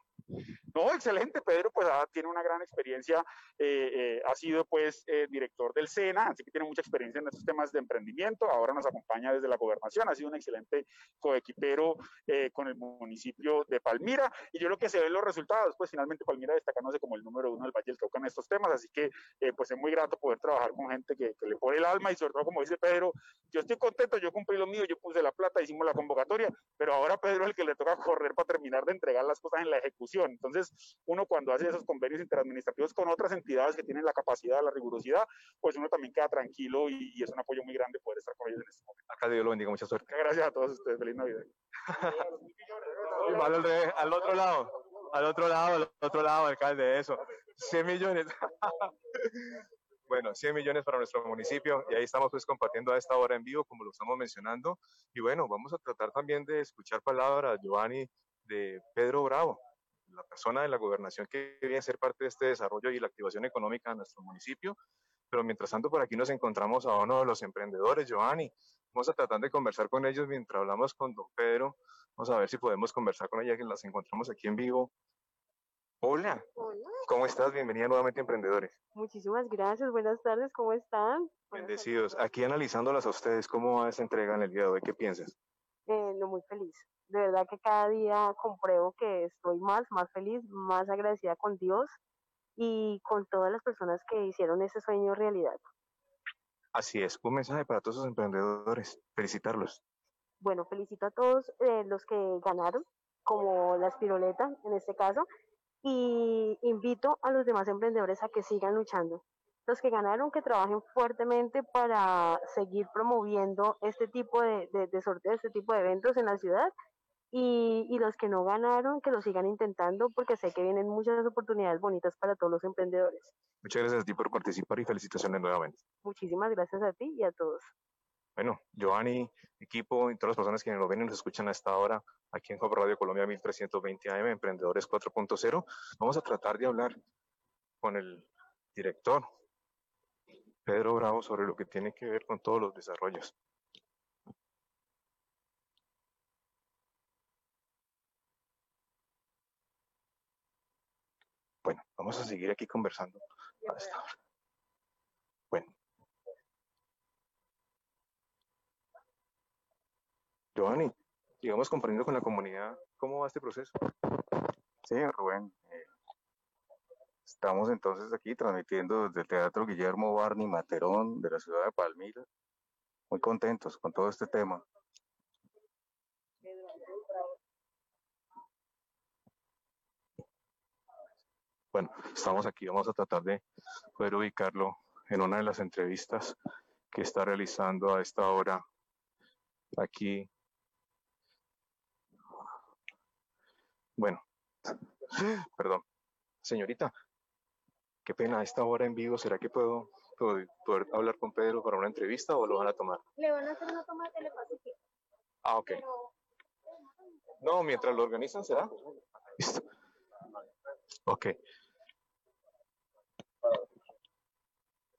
No, excelente. Pedro pues ah, tiene una gran experiencia, eh, eh, ha sido pues eh, director del SENA, así que tiene mucha experiencia en estos temas de emprendimiento. Ahora nos acompaña desde la gobernación, ha sido un excelente coequipero eh, con el municipio de Palmira. Y yo lo que se ven los resultados, pues finalmente Palmira destacándose como el número uno del Valle del Cauca en estos temas, así que eh, pues es muy grato poder trabajar con gente que, que le pone el alma y sobre todo como dice Pedro, yo estoy contento, yo cumplí lo mío, yo puse la plata, hicimos la convocatoria, pero ahora Pedro es el que le toca correr para terminar de entregar las cosas en la ejecución. Entonces, uno cuando hace esos convenios interadministrativos con otras entidades que tienen la capacidad, la rigurosidad, pues uno también queda tranquilo y, y es un apoyo muy grande poder estar con ellos en este momento. Acá Dios lo bendiga, mucha suerte. Gracias a todos ustedes, feliz Navidad. al, revés, al otro lado, al otro lado, al otro lado, alcalde, eso. 100 millones. bueno, 100 millones para nuestro municipio y ahí estamos pues compartiendo a esta hora en vivo, como lo estamos mencionando. Y bueno, vamos a tratar también de escuchar palabras, Giovanni, de Pedro Bravo, la persona de la gobernación que viene a ser parte de este desarrollo y la activación económica de nuestro municipio. Pero mientras tanto, por aquí nos encontramos a uno de los emprendedores, Giovanni. Vamos a tratar de conversar con ellos mientras hablamos con don Pedro. Vamos a ver si podemos conversar con ella, que las encontramos aquí en vivo. Hola. Hola. ¿Cómo estás? Bienvenida nuevamente a Emprendedores. Muchísimas gracias. Buenas tardes. ¿Cómo están? Bendecidos. Aquí analizándolas a ustedes, ¿cómo va esa entrega en el día de hoy? ¿Qué piensas? Eh, no, muy feliz. De verdad que cada día compruebo que estoy más, más feliz, más agradecida con Dios y con todas las personas que hicieron ese sueño realidad. Así es. Un mensaje para todos los emprendedores. Felicitarlos. Bueno, felicito a todos eh, los que ganaron, como la espiroleta en este caso, y invito a los demás emprendedores a que sigan luchando. Los que ganaron, que trabajen fuertemente para seguir promoviendo este tipo de, de, de sorteos, este tipo de eventos en la ciudad. Y, y los que no ganaron, que lo sigan intentando, porque sé que vienen muchas oportunidades bonitas para todos los emprendedores. Muchas gracias a ti por participar y felicitaciones nuevamente. Muchísimas gracias a ti y a todos. Bueno, Giovanni, equipo y todas las personas que nos ven y nos escuchan a esta hora aquí en Hop Radio Colombia 1320 AM, Emprendedores 4.0, vamos a tratar de hablar con el director Pedro Bravo sobre lo que tiene que ver con todos los desarrollos. Bueno, vamos a seguir aquí conversando hasta ahora. Bueno. Giovanni, digamos comprendiendo con la comunidad, ¿cómo va este proceso? Sí, Rubén. Eh, estamos entonces aquí transmitiendo desde el Teatro Guillermo Barney Materón de la ciudad de Palmira. Muy contentos con todo este tema. Bueno, estamos aquí, vamos a tratar de poder ubicarlo en una de las entrevistas que está realizando a esta hora aquí. Bueno, perdón. Señorita, qué pena, a esta hora en vivo, ¿será que puedo, poder hablar con Pedro para una entrevista o lo van a tomar? Le van a hacer una toma de telepática. Ah, ok. No, mientras lo organizan, ¿será? Listo. Ok.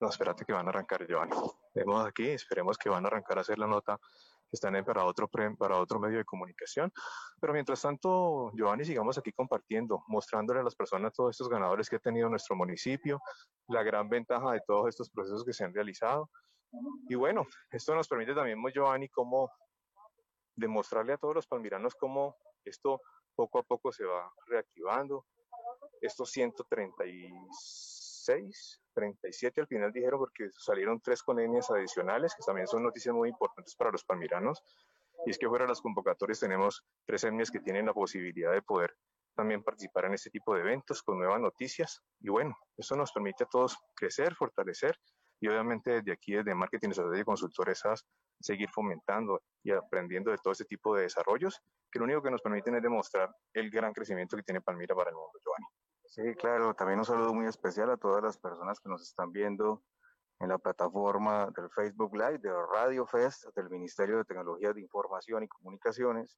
No, espérate que van a arrancar, Giovanni. Vemos aquí, esperemos que van a arrancar a hacer la nota están en para otro, para otro medio de comunicación. Pero mientras tanto, Giovanni, sigamos aquí compartiendo, mostrándole a las personas todos estos ganadores que ha tenido nuestro municipio, la gran ventaja de todos estos procesos que se han realizado. Y bueno, esto nos permite también, Giovanni, cómo demostrarle a todos los palmiranos cómo esto poco a poco se va reactivando. Estos 136 37 al final dijeron porque salieron tres conenias adicionales, que también son noticias muy importantes para los palmiranos. Y es que fuera de las convocatorias tenemos tres etnias que tienen la posibilidad de poder también participar en este tipo de eventos con nuevas noticias. Y bueno, eso nos permite a todos crecer, fortalecer y obviamente desde aquí, desde Marketing Estrategia y Consultores seguir fomentando y aprendiendo de todo este tipo de desarrollos, que lo único que nos permiten es demostrar el gran crecimiento que tiene Palmira para el mundo, Giovanni. Sí, claro, también un saludo muy especial a todas las personas que nos están viendo en la plataforma del Facebook Live de Radio Fest del Ministerio de Tecnología de Información y Comunicaciones.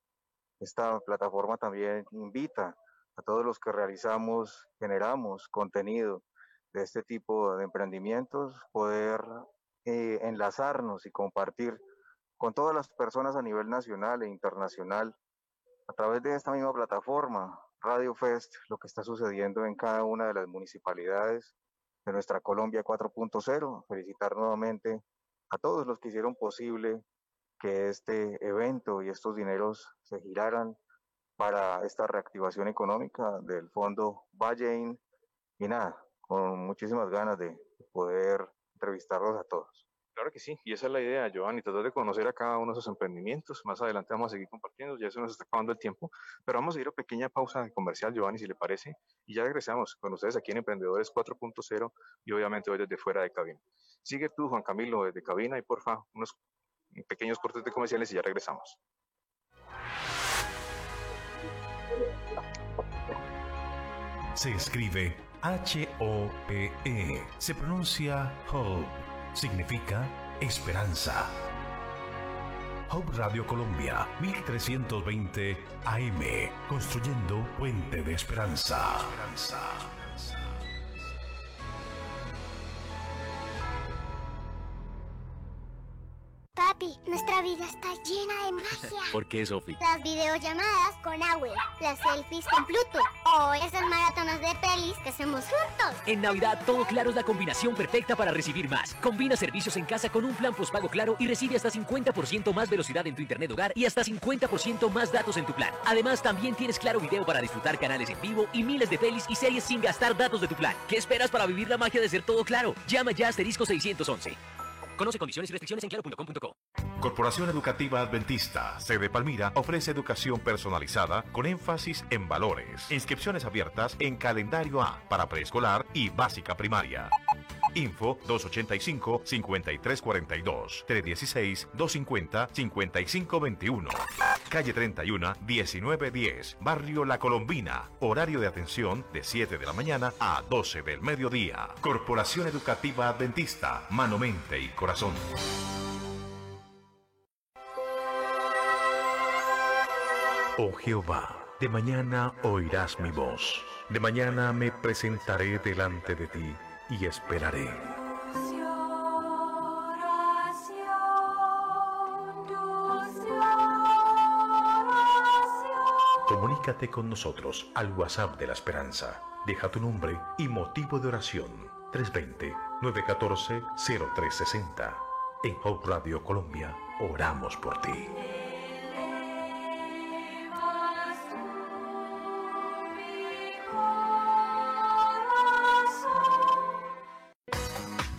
Esta plataforma también invita a todos los que realizamos, generamos contenido de este tipo de emprendimientos, poder eh, enlazarnos y compartir con todas las personas a nivel nacional e internacional a través de esta misma plataforma, Radio Fest, lo que está sucediendo en cada una de las municipalidades de nuestra Colombia 4.0. Felicitar nuevamente a todos los que hicieron posible que este evento y estos dineros se giraran para esta reactivación económica del fondo Vallein y nada, con muchísimas ganas de poder entrevistarlos a todos. Claro que sí, y esa es la idea, Giovanni, tratar de conocer a cada uno de esos emprendimientos. Más adelante vamos a seguir compartiendo, ya eso nos está acabando el tiempo, pero vamos a ir a pequeña pausa comercial, Giovanni, si le parece, y ya regresamos con ustedes aquí en Emprendedores 4.0 y obviamente hoy desde fuera de cabina. Sigue tú, Juan Camilo, desde cabina y porfa, unos pequeños cortes de comerciales y ya regresamos. Se escribe H-O-P-E. Se pronuncia Hope significa esperanza. Hope Radio Colombia, 1320 AM, construyendo puente de esperanza. Papi, vida está llena de magia. ¿Por qué, Sofi? Las videollamadas con Awe, las selfies con Pluto o esas maratonas de pelis que hacemos juntos. En Navidad, todo Claro es la combinación perfecta para recibir más. Combina servicios en casa con un plan postpago Claro y recibe hasta 50% más velocidad en tu internet hogar y hasta 50% más datos en tu plan. Además, también tienes Claro Video para disfrutar canales en vivo y miles de pelis y series sin gastar datos de tu plan. ¿Qué esperas para vivir la magia de ser todo claro? Llama ya a asterisco 611. Conoce condiciones y restricciones en claro.com.co. Corporación Educativa Adventista, sede Palmira, ofrece educación personalizada con énfasis en valores. Inscripciones abiertas en calendario A para preescolar y básica primaria. Info 285-5342, 316-250-5521. Calle 31, 1910, Barrio La Colombina. Horario de atención de 7 de la mañana a 12 del mediodía. Corporación Educativa Adventista, mano, mente y corazón. Oh Jehová, de mañana oirás mi voz. De mañana me presentaré delante de ti y esperaré. Comunícate con nosotros al WhatsApp de la Esperanza. Deja tu nombre y motivo de oración. 320-914-0360. En Hope Radio Colombia, oramos por ti.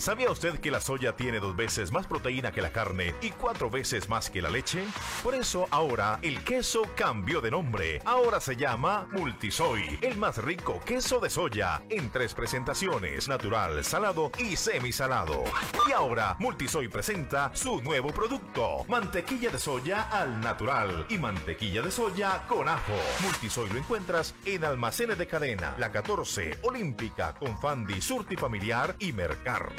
¿Sabía usted que la soya tiene dos veces más proteína que la carne y cuatro veces más que la leche? Por eso ahora el queso cambió de nombre. Ahora se llama Multisoy, el más rico queso de soya en tres presentaciones, natural, salado y semisalado. Y ahora Multisoy presenta su nuevo producto, mantequilla de soya al natural y mantequilla de soya con ajo. Multisoy lo encuentras en almacenes de cadena, la 14, Olímpica, Confandi, Surti Familiar y Mercar.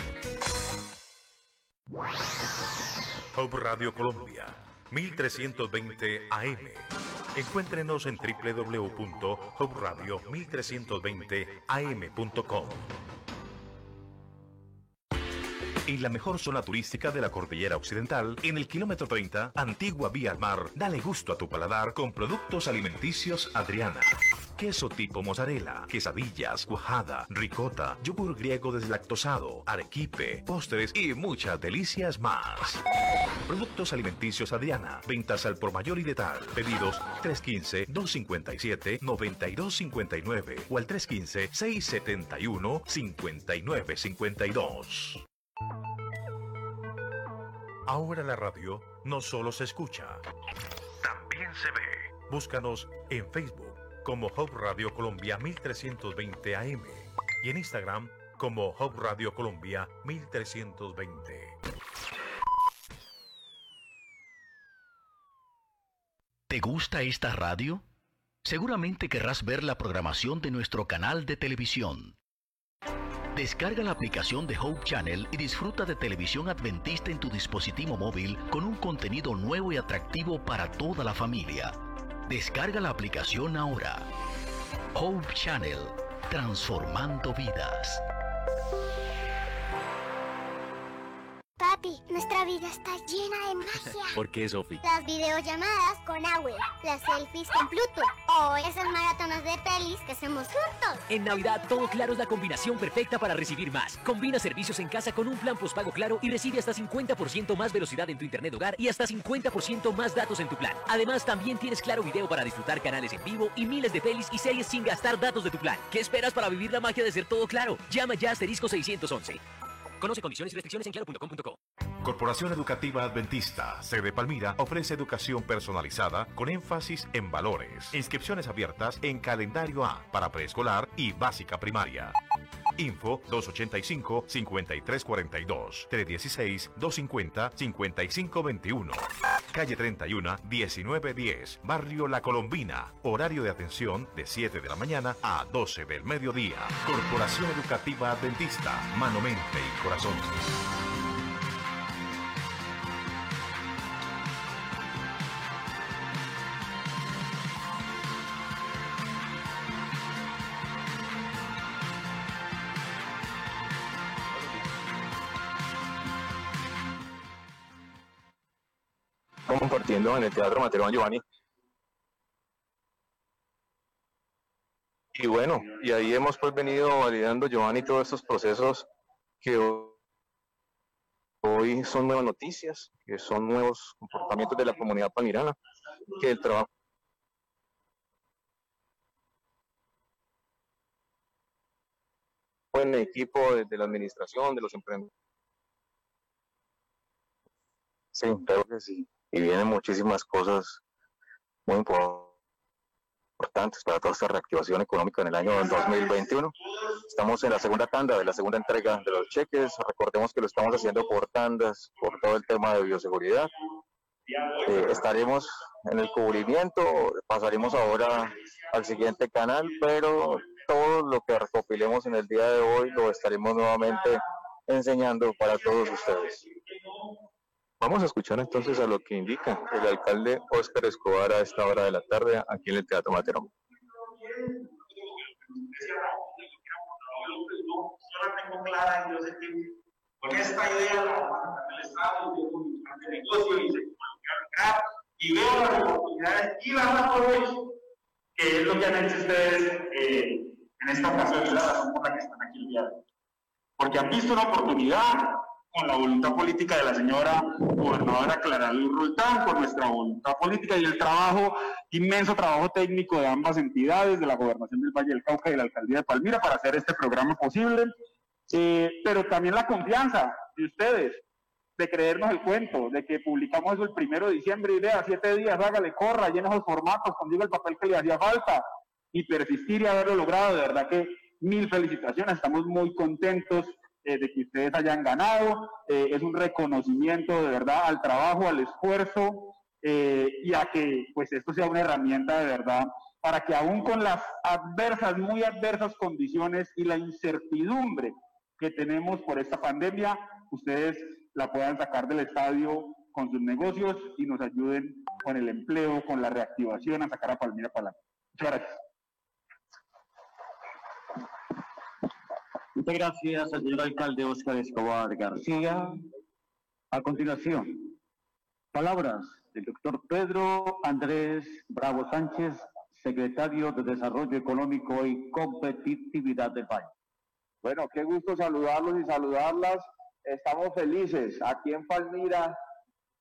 Hope Radio Colombia, 1320 AM. Encuéntrenos en www.hoperadio1320am.com. En la mejor zona turística de la Cordillera Occidental, en el kilómetro 30, Antigua Vía al Mar, dale gusto a tu paladar con productos alimenticios Adriana. Queso tipo mozzarella, quesadillas, cuajada, ricota, yogur griego deslactosado, arequipe, postres y muchas delicias más. Productos alimenticios Adriana. Ventas al por mayor y de tal. Pedidos 315-257-9259 o al 315-671-5952. Ahora la radio no solo se escucha, también se ve. Búscanos en Facebook como Hub Radio Colombia 1320 AM y en Instagram como Hub Radio Colombia 1320. ¿Te gusta esta radio? Seguramente querrás ver la programación de nuestro canal de televisión. Descarga la aplicación de Hope Channel y disfruta de televisión adventista en tu dispositivo móvil con un contenido nuevo y atractivo para toda la familia. Descarga la aplicación ahora. Hope Channel, transformando vidas. Papi, nuestra vida está llena de magia. ¿Por qué, Sofi? Las videollamadas con Awe, las selfies con Pluto o esas maratonas de pelis que hacemos juntos. En Navidad, todo Claro es la combinación perfecta para recibir más. Combina servicios en casa con un plan postpago Claro y recibe hasta 50% más velocidad en tu internet hogar y hasta 50% más datos en tu plan. Además, también tienes Claro Video para disfrutar canales en vivo y miles de pelis y series sin gastar datos de tu plan. ¿Qué esperas para vivir la magia de ser todo claro? Llama ya a asterisco 611. Conoce condiciones y restricciones en claro.com.co. Corporación Educativa Adventista, sede Palmira, ofrece educación personalizada con énfasis en valores. Inscripciones abiertas en calendario A para preescolar y básica primaria. Info 285-5342, 316-250-5521. Calle 31, 1910, Barrio La Colombina. Horario de atención de 7 de la mañana a 12 del mediodía. Corporación Educativa Adventista, mano, mente y corazón. En el Teatro Mateo Giovanni. Y bueno, y ahí hemos pues venido validando, Giovanni, todos estos procesos que hoy son nuevas noticias, que son nuevos comportamientos de la comunidad palmirana, que el trabajo en equipo de, la administración, de los emprendedores. Sí, creo que sí. Y vienen muchísimas cosas muy importantes para toda esta reactivación económica en el año 2021. Estamos en la segunda tanda de la segunda entrega de los cheques. Recordemos que lo estamos haciendo por tandas, por todo el tema de bioseguridad. Eh, estaremos en el cubrimiento, pasaremos ahora al siguiente canal, pero todo lo que recopilemos en el día de hoy lo estaremos nuevamente enseñando para todos ustedes. Vamos a escuchar entonces a lo que indica el alcalde Óscar Escobar a esta hora de la tarde aquí en el Teatro Materón. clara. Yo sé que con esta idea la vamos a del Estado, yo con mi negocio y se acá y veo las oportunidades y las aprovecho, que es lo que han hecho ustedes eh, en esta ocasión y la razón por la que están aquí el día de hoy. Porque han visto una oportunidad con la voluntad política de la señora gobernadora Clara Luz Roldán, con nuestra voluntad política y el trabajo, inmenso trabajo técnico de ambas entidades, de la Gobernación del Valle del Cauca y de la Alcaldía de Palmira, para hacer este programa posible, eh, pero también la confianza de ustedes, de creernos el cuento, de que publicamos eso el primero de diciembre y vea, siete días, hágale, corra, llena esos formatos, consiga el papel que le hacía falta y persistir y haberlo logrado, de verdad que mil felicitaciones, estamos muy contentos eh, de que ustedes hayan ganado. Eh, es un reconocimiento de verdad al trabajo, al esfuerzo eh, y a que pues esto sea una herramienta de verdad para que aún con las adversas, muy adversas condiciones y la incertidumbre que tenemos por esta pandemia, ustedes la puedan sacar del estadio con sus negocios y nos ayuden con el empleo, con la reactivación, a sacar a Palmira para adelante. Muchas gracias. Muchas gracias al señor alcalde Oscar Escobar García. A continuación, palabras del doctor Pedro Andrés Bravo Sánchez, secretario de Desarrollo Económico y Competitividad del país. Bueno, qué gusto saludarlos y saludarlas. Estamos felices aquí en Palmira,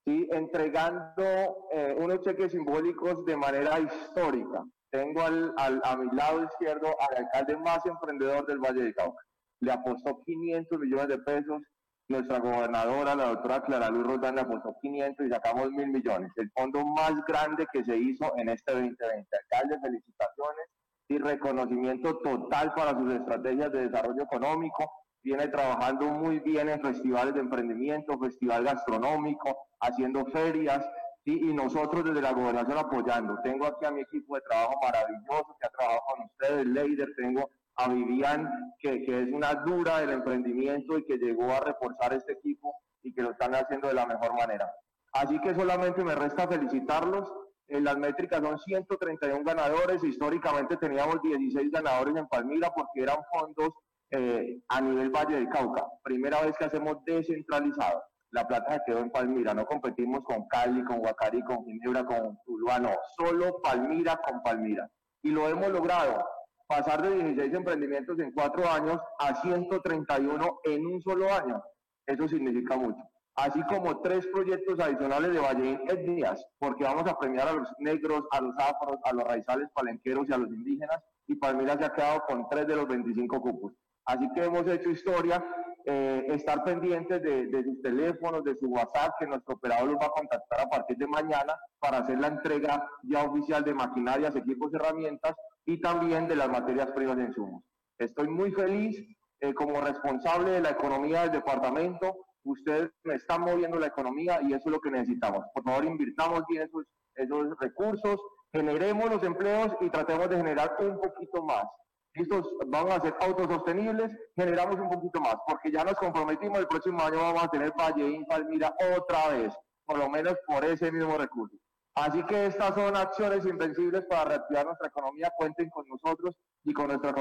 ¿sí? entregando eh, unos cheques simbólicos de manera histórica. Tengo al, al, a mi lado izquierdo al alcalde más emprendedor del Valle de Cauca le apostó 500 millones de pesos. Nuestra gobernadora, la doctora Clara Luz Roldán, le apostó 500 y sacamos mil millones. El fondo más grande que se hizo en este 2020. Alcalde, felicitaciones y reconocimiento total para sus estrategias de desarrollo económico. Viene trabajando muy bien en festivales de emprendimiento, festival gastronómico, haciendo ferias, y nosotros desde la gobernación apoyando. Tengo aquí a mi equipo de trabajo maravilloso que ha trabajado con ustedes, Leider, tengo a Vivian, que, que, es una dura del emprendimiento y que llegó a reforzar este equipo y que lo están haciendo de la mejor manera. Así que solamente me resta felicitarlos. Las métricas son 131 ganadores. Históricamente teníamos 16 ganadores en Palmira porque eran fondos eh, a nivel Valle del Cauca. Primera vez que hacemos descentralizado. La plata se quedó en Palmira. No competimos con Cali, con Huacari, con Ginebra, con Tuluá. No, solo Palmira con Palmira. Y lo hemos logrado pasar de 16 emprendimientos en cuatro años a 131 en un solo año. Eso significa mucho. Así como tres proyectos adicionales de Valle Etnias, porque vamos a premiar a los negros, a los afros, a los raizales palenqueros y a los indígenas, y Palmira se ha quedado con tres de los 25 cupos. Así que hemos hecho historia, eh, estar pendientes de, de, sus teléfonos, de su WhatsApp, que nuestro operador los va a contactar a partir de mañana para hacer la entrega ya oficial de maquinarias, equipos, herramientas y también de las materias primas de insumos. Estoy muy feliz eh, como responsable de la economía del departamento. Ustedes me están moviendo la economía y eso es lo que necesitamos. Por favor, invirtamos bien esos, esos recursos, generemos los empleos y tratemos de generar un poquito más. Estos vamos a ser autosostenibles, generamos un poquito más, porque ya nos comprometimos, el próximo año vamos a tener Valleín, Palmira otra vez, por lo menos por ese mismo recurso. Así que estas son acciones invencibles para reactivar nuestra economía. Cuenten con nosotros y con nuestra,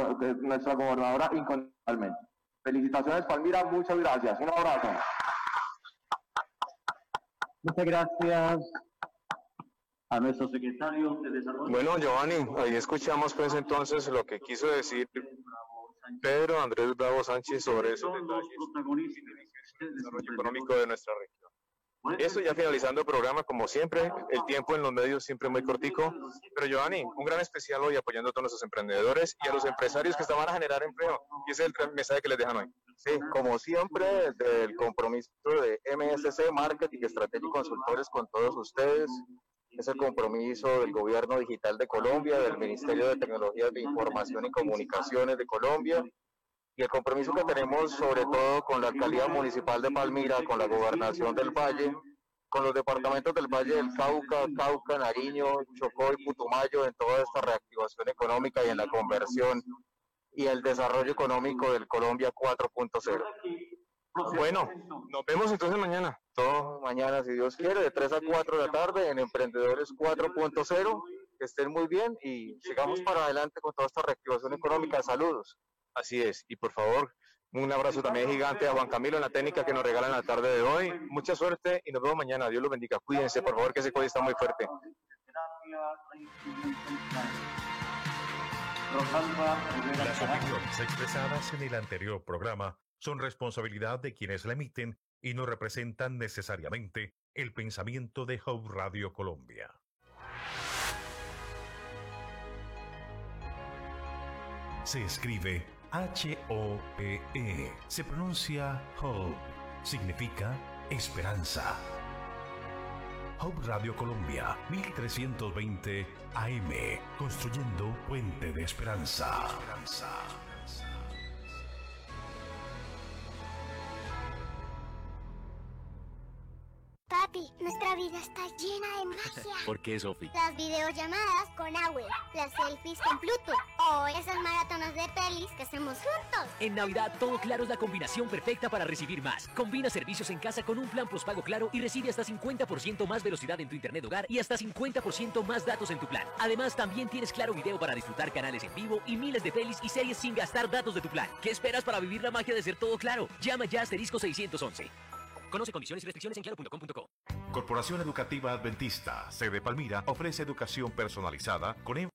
nuestra gobernadora incondicionalmente. Felicitaciones, Palmira. Muchas gracias. Un abrazo. Muchas gracias a nuestro secretario de Desarrollo. Bueno, Giovanni, ahí escuchamos pues entonces lo que quiso decir Pedro Andrés Bravo Sánchez sobre esos detalles del desarrollo económico de nuestra región. Eso ya finalizando el programa, como siempre, el tiempo en los medios siempre muy cortico. Pero Giovanni, un gran especial hoy apoyando a todos nuestros emprendedores y a los empresarios que estaban a generar empleo. Y ese es el mensaje que les dejan hoy. Sí, como siempre, desde el compromiso de MSC Marketing Estrategia y Consultores con todos ustedes, es el compromiso del Gobierno Digital de Colombia, del Ministerio de Tecnologías de Información y Comunicaciones de Colombia, y el compromiso que tenemos sobre todo con la alcaldía municipal de Palmira, con la gobernación del Valle, con los departamentos del Valle del Cauca, Cauca, Nariño, Chocó y Putumayo en toda esta reactivación económica y en la conversión y el desarrollo económico del Colombia 4.0. Bueno, nos vemos entonces mañana. Todo mañana, si Dios quiere, de 3 a 4 de la tarde en Emprendedores 4.0. Que estén muy bien y sigamos para adelante con toda esta reactivación económica. Saludos. Así es. Y por favor, Un abrazo también gigante a Juan Camilo en la técnica que nos regalan la tarde de hoy. Mucha suerte y nos vemos mañana. Dios los bendiga. Cuídense, por favor, que ese COVID está muy fuerte. Las opiniones expresadas en el anterior programa son responsabilidad de quienes la emiten y no representan necesariamente el pensamiento de Hope Radio Colombia. Se escribe H-O-P-E. Se pronuncia Hope. Significa esperanza. Hope Radio Colombia, 1320 AM, construyendo puente de esperanza. Papi, nuestra vida está llena de magia. ¿Por qué, Sofi? Las videollamadas con Awe, las selfies con Pluto o esas maratonas de pelis que hacemos juntos. En Navidad, todo Claro es la combinación perfecta para recibir más. Combina servicios en casa con un plan postpago Claro y recibe hasta 50% más velocidad en tu internet hogar y hasta 50% más datos en tu plan. Además, también tienes Claro Video para disfrutar canales en vivo y miles de pelis y series sin gastar datos de tu plan. ¿Qué esperas para vivir la magia de ser todo claro? Llama ya a asterisco 611. Conoce condiciones y restricciones en claro.com.co. Corporación Educativa Adventista, sede Palmira, ofrece educación personalizada con énfasis